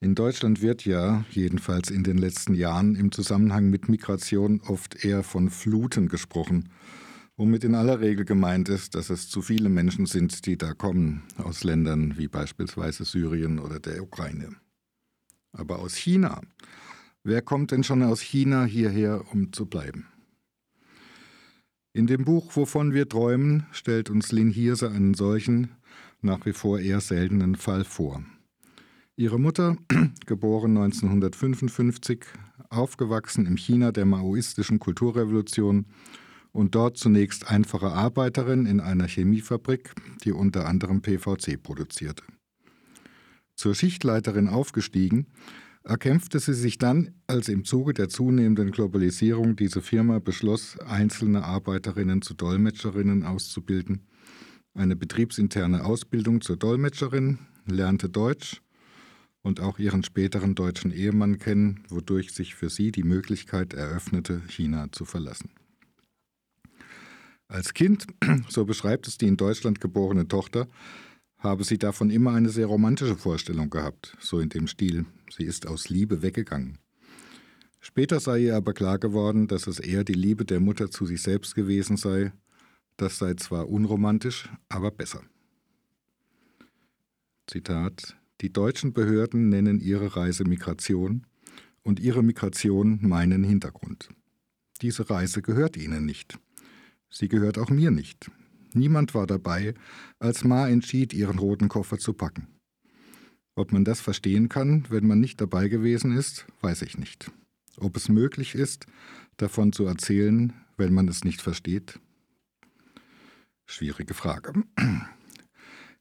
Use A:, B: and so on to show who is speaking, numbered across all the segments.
A: In Deutschland wird ja, jedenfalls in den letzten Jahren, im Zusammenhang mit Migration oft eher von Fluten gesprochen, womit in aller Regel gemeint ist, dass es zu viele Menschen sind, die da kommen, aus Ländern wie beispielsweise Syrien oder der Ukraine. Aber aus China. Wer kommt denn schon aus China hierher, um zu bleiben? In dem Buch Wovon wir träumen stellt uns Lin Hirse einen solchen, nach wie vor eher seltenen Fall vor. Ihre Mutter, geboren 1955, aufgewachsen im China der maoistischen Kulturrevolution und dort zunächst einfache Arbeiterin in einer Chemiefabrik, die unter anderem PVC produzierte. Zur Schichtleiterin aufgestiegen, erkämpfte sie sich dann, als im Zuge der zunehmenden Globalisierung diese Firma beschloss, einzelne Arbeiterinnen zu Dolmetscherinnen auszubilden, eine betriebsinterne Ausbildung zur Dolmetscherin, lernte Deutsch und auch ihren späteren deutschen Ehemann kennen, wodurch sich für sie die Möglichkeit eröffnete, China zu verlassen. Als Kind, so beschreibt es die in Deutschland geborene Tochter, habe sie davon immer eine sehr romantische Vorstellung gehabt, so in dem Stil, sie ist aus Liebe weggegangen. Später sei ihr aber klar geworden, dass es eher die Liebe der Mutter zu sich selbst gewesen sei, das sei zwar unromantisch, aber besser. Zitat Die deutschen Behörden nennen ihre Reise Migration und ihre Migration meinen Hintergrund. Diese Reise gehört ihnen nicht. Sie gehört auch mir nicht. Niemand war dabei, als Ma entschied, ihren roten Koffer zu packen. Ob man das verstehen kann, wenn man nicht dabei gewesen ist, weiß ich nicht. Ob es möglich ist, davon zu erzählen, wenn man es nicht versteht? Schwierige Frage.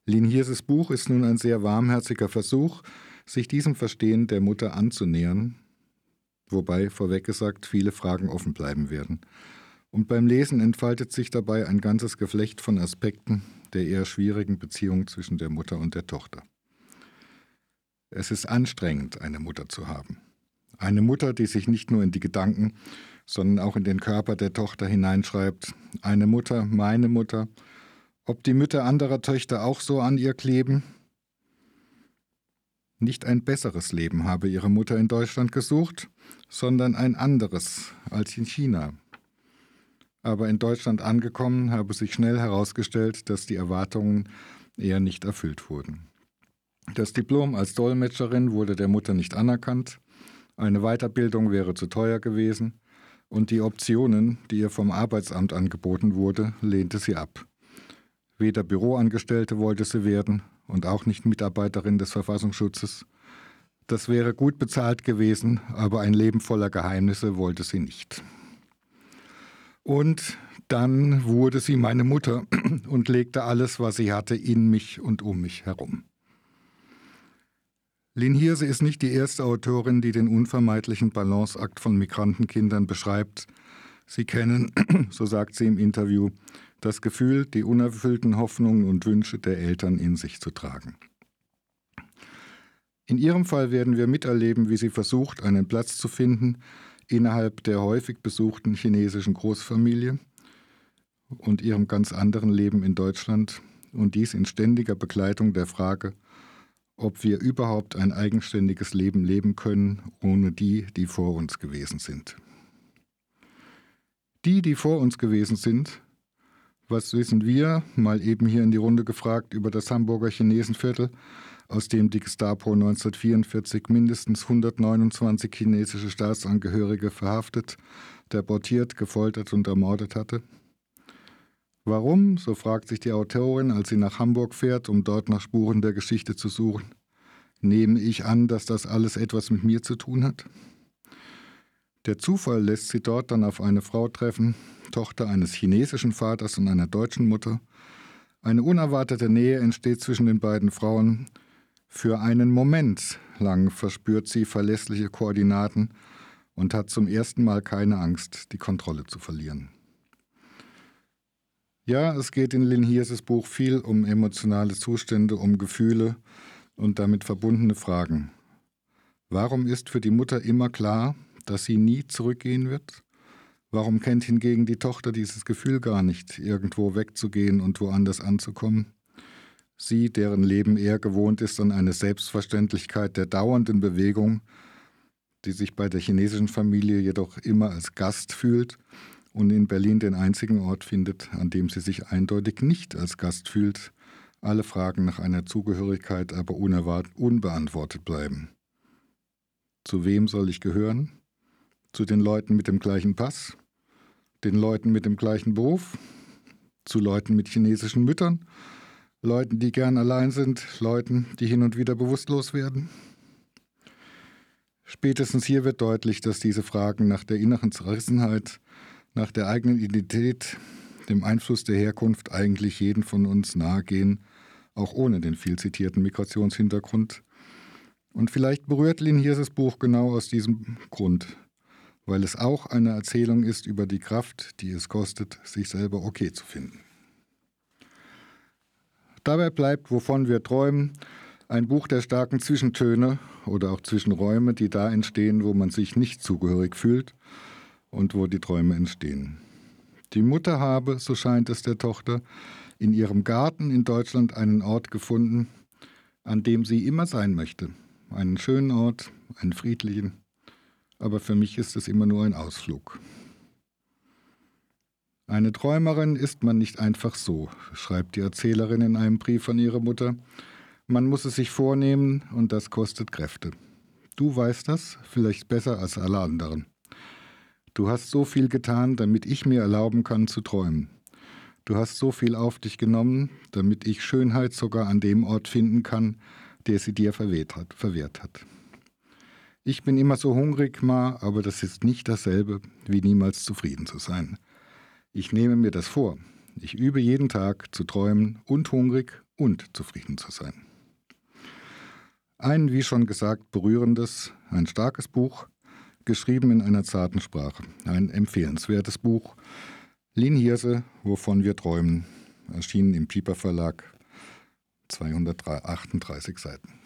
A: Lin Hirses Buch ist nun ein sehr warmherziger Versuch, sich diesem Verstehen der Mutter anzunähern, wobei vorweg gesagt viele Fragen offen bleiben werden. Und beim Lesen entfaltet sich dabei ein ganzes Geflecht von Aspekten der eher schwierigen Beziehung zwischen der Mutter und der Tochter. Es ist anstrengend, eine Mutter zu haben. Eine Mutter, die sich nicht nur in die Gedanken, sondern auch in den Körper der Tochter hineinschreibt. Eine Mutter, meine Mutter. Ob die Mütter anderer Töchter auch so an ihr kleben? Nicht ein besseres Leben habe ihre Mutter in Deutschland gesucht, sondern ein anderes als in China, aber in Deutschland angekommen habe sich schnell herausgestellt, dass die Erwartungen eher nicht erfüllt wurden. Das Diplom als Dolmetscherin wurde der Mutter nicht anerkannt, eine Weiterbildung wäre zu teuer gewesen und die Optionen, die ihr vom Arbeitsamt angeboten wurde, lehnte sie ab. Weder Büroangestellte wollte sie werden und auch nicht Mitarbeiterin des Verfassungsschutzes. Das wäre gut bezahlt gewesen, aber ein Leben voller Geheimnisse wollte sie nicht. Und dann wurde sie meine Mutter und legte alles, was sie hatte, in mich und um mich herum. Lin Hirse ist nicht die erste Autorin, die den unvermeidlichen Balanceakt von Migrantenkindern beschreibt. Sie kennen, so sagt sie im Interview, das Gefühl, die unerfüllten Hoffnungen und Wünsche der Eltern in sich zu tragen. In ihrem Fall werden wir miterleben, wie sie versucht, einen Platz zu finden, innerhalb der häufig besuchten chinesischen Großfamilie und ihrem ganz anderen Leben in Deutschland und dies in ständiger Begleitung der Frage, ob wir überhaupt ein eigenständiges Leben leben können, ohne die, die vor uns gewesen sind. Die, die vor uns gewesen sind, was wissen wir, mal eben hier in die Runde gefragt, über das Hamburger Chinesenviertel, aus dem die Gestapo 1944 mindestens 129 chinesische Staatsangehörige verhaftet, deportiert, gefoltert und ermordet hatte? Warum, so fragt sich die Autorin, als sie nach Hamburg fährt, um dort nach Spuren der Geschichte zu suchen, nehme ich an, dass das alles etwas mit mir zu tun hat? Der Zufall lässt sie dort dann auf eine Frau treffen, Tochter eines chinesischen Vaters und einer deutschen Mutter. Eine unerwartete Nähe entsteht zwischen den beiden Frauen, für einen Moment lang verspürt sie verlässliche Koordinaten und hat zum ersten Mal keine Angst, die Kontrolle zu verlieren. Ja, es geht in Lin Hirses Buch viel um emotionale Zustände, um Gefühle und damit verbundene Fragen. Warum ist für die Mutter immer klar, dass sie nie zurückgehen wird? Warum kennt hingegen die Tochter dieses Gefühl gar nicht, irgendwo wegzugehen und woanders anzukommen? Sie, deren Leben eher gewohnt ist an eine Selbstverständlichkeit der dauernden Bewegung, die sich bei der chinesischen Familie jedoch immer als Gast fühlt und in Berlin den einzigen Ort findet, an dem sie sich eindeutig nicht als Gast fühlt, alle Fragen nach einer Zugehörigkeit aber unbeantwortet bleiben. Zu wem soll ich gehören? Zu den Leuten mit dem gleichen Pass? Den Leuten mit dem gleichen Beruf? Zu Leuten mit chinesischen Müttern? Leuten, die gern allein sind, Leuten, die hin und wieder bewusstlos werden? Spätestens hier wird deutlich, dass diese Fragen nach der inneren Zerrissenheit, nach der eigenen Identität, dem Einfluss der Herkunft eigentlich jeden von uns nahegehen, auch ohne den viel zitierten Migrationshintergrund. Und vielleicht berührt Lin Hirses Buch genau aus diesem Grund, weil es auch eine Erzählung ist über die Kraft, die es kostet, sich selber okay zu finden. Dabei bleibt, wovon wir träumen, ein Buch der starken Zwischentöne oder auch Zwischenräume, die da entstehen, wo man sich nicht zugehörig fühlt und wo die Träume entstehen. Die Mutter habe, so scheint es der Tochter, in ihrem Garten in Deutschland einen Ort gefunden, an dem sie immer sein möchte. Einen schönen Ort, einen friedlichen. Aber für mich ist es immer nur ein Ausflug. Eine Träumerin ist man nicht einfach so, schreibt die Erzählerin in einem Brief an ihre Mutter. Man muss es sich vornehmen und das kostet Kräfte. Du weißt das vielleicht besser als alle anderen. Du hast so viel getan, damit ich mir erlauben kann zu träumen. Du hast so viel auf dich genommen, damit ich Schönheit sogar an dem Ort finden kann, der sie dir verwehrt hat. Verwehrt hat. Ich bin immer so hungrig, Ma, aber das ist nicht dasselbe, wie niemals zufrieden zu sein. Ich nehme mir das vor. Ich übe jeden Tag zu träumen und hungrig und zufrieden zu sein. Ein, wie schon gesagt, berührendes, ein starkes Buch, geschrieben in einer zarten Sprache. Ein empfehlenswertes Buch. Lin Hirse, Wovon wir träumen, erschienen im Pieper Verlag, 238 Seiten.